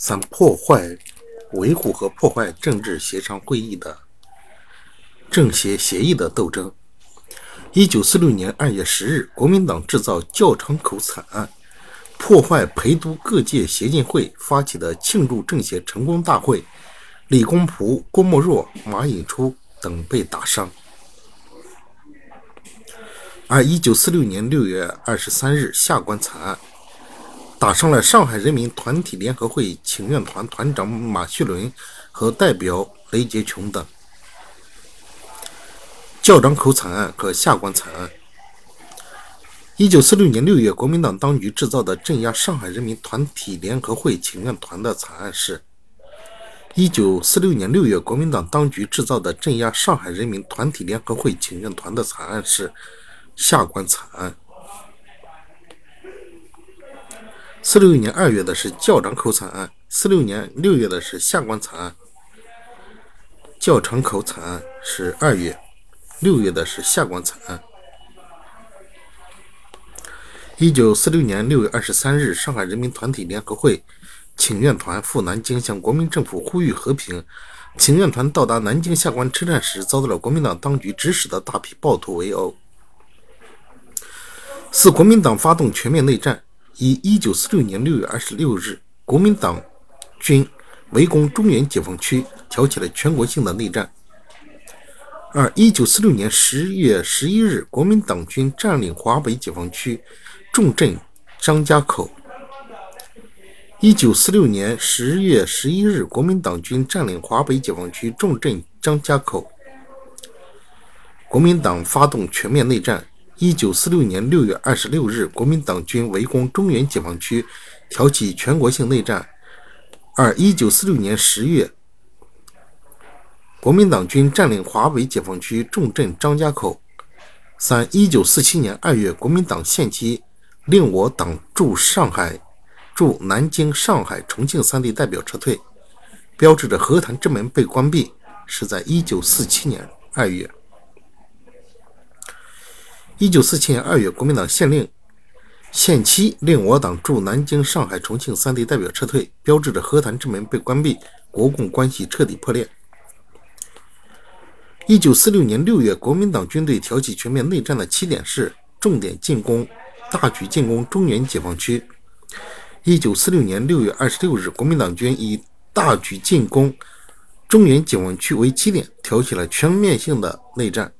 三、破坏、维护和破坏政治协商会议的政协协议的斗争。一九四六年二月十日，国民党制造教场口惨案，破坏陪都各界协进会发起的庆祝政协成功大会，李公朴、郭沫若、马寅初等被打伤。而一九四六年六月二十三日，下关惨案。打伤了上海人民团体联合会请愿团团长马叙伦和代表雷杰琼等。教长口惨案和下关惨案。一九四六年六月，国民党当局制造的镇压上海人民团体联合会请愿团的惨案是：一九四六年六月，国民党当局制造的镇压上海人民团体联合会请愿团的惨案是下关惨案。四六年二月的是教长口惨案，四六年六月的是下关惨案。教场口惨案是二月，六月的是下关惨案。一九四六年六月二十三日，上海人民团体联合会请愿团赴南京向国民政府呼吁和平。请愿团到达南京下关车站时，遭到了国民党当局指使的大批暴徒围殴。四国民党发动全面内战。以一九四六年六月二十六日，国民党军围攻中原解放区，挑起了全国性的内战。二一九四六年十月十一日，国民党军占领华北解放区，重镇张家口。一九四六年十月十一日，国民党军占领华北解放区，重镇张家口。国民党发动全面内战。一九四六年六月二十六日，国民党军围攻中原解放区，挑起全国性内战。二一九四六年十月，国民党军占领华北解放区，重镇张家口。三一九四七年二月，国民党限期令我党驻上海、驻南京、上海、重庆三地代表撤退，标志着和谈之门被关闭，是在一九四七年二月。一九四七年二月，国民党限令限期令我党驻南京、上海、重庆三地代表撤退，标志着和谈之门被关闭，国共关系彻底破裂。一九四六年六月，国民党军队挑起全面内战的起点是重点进攻、大举进攻中原解放区。一九四六年六月二十六日，国民党军以大举进攻中原解放区为起点，挑起了全面性的内战。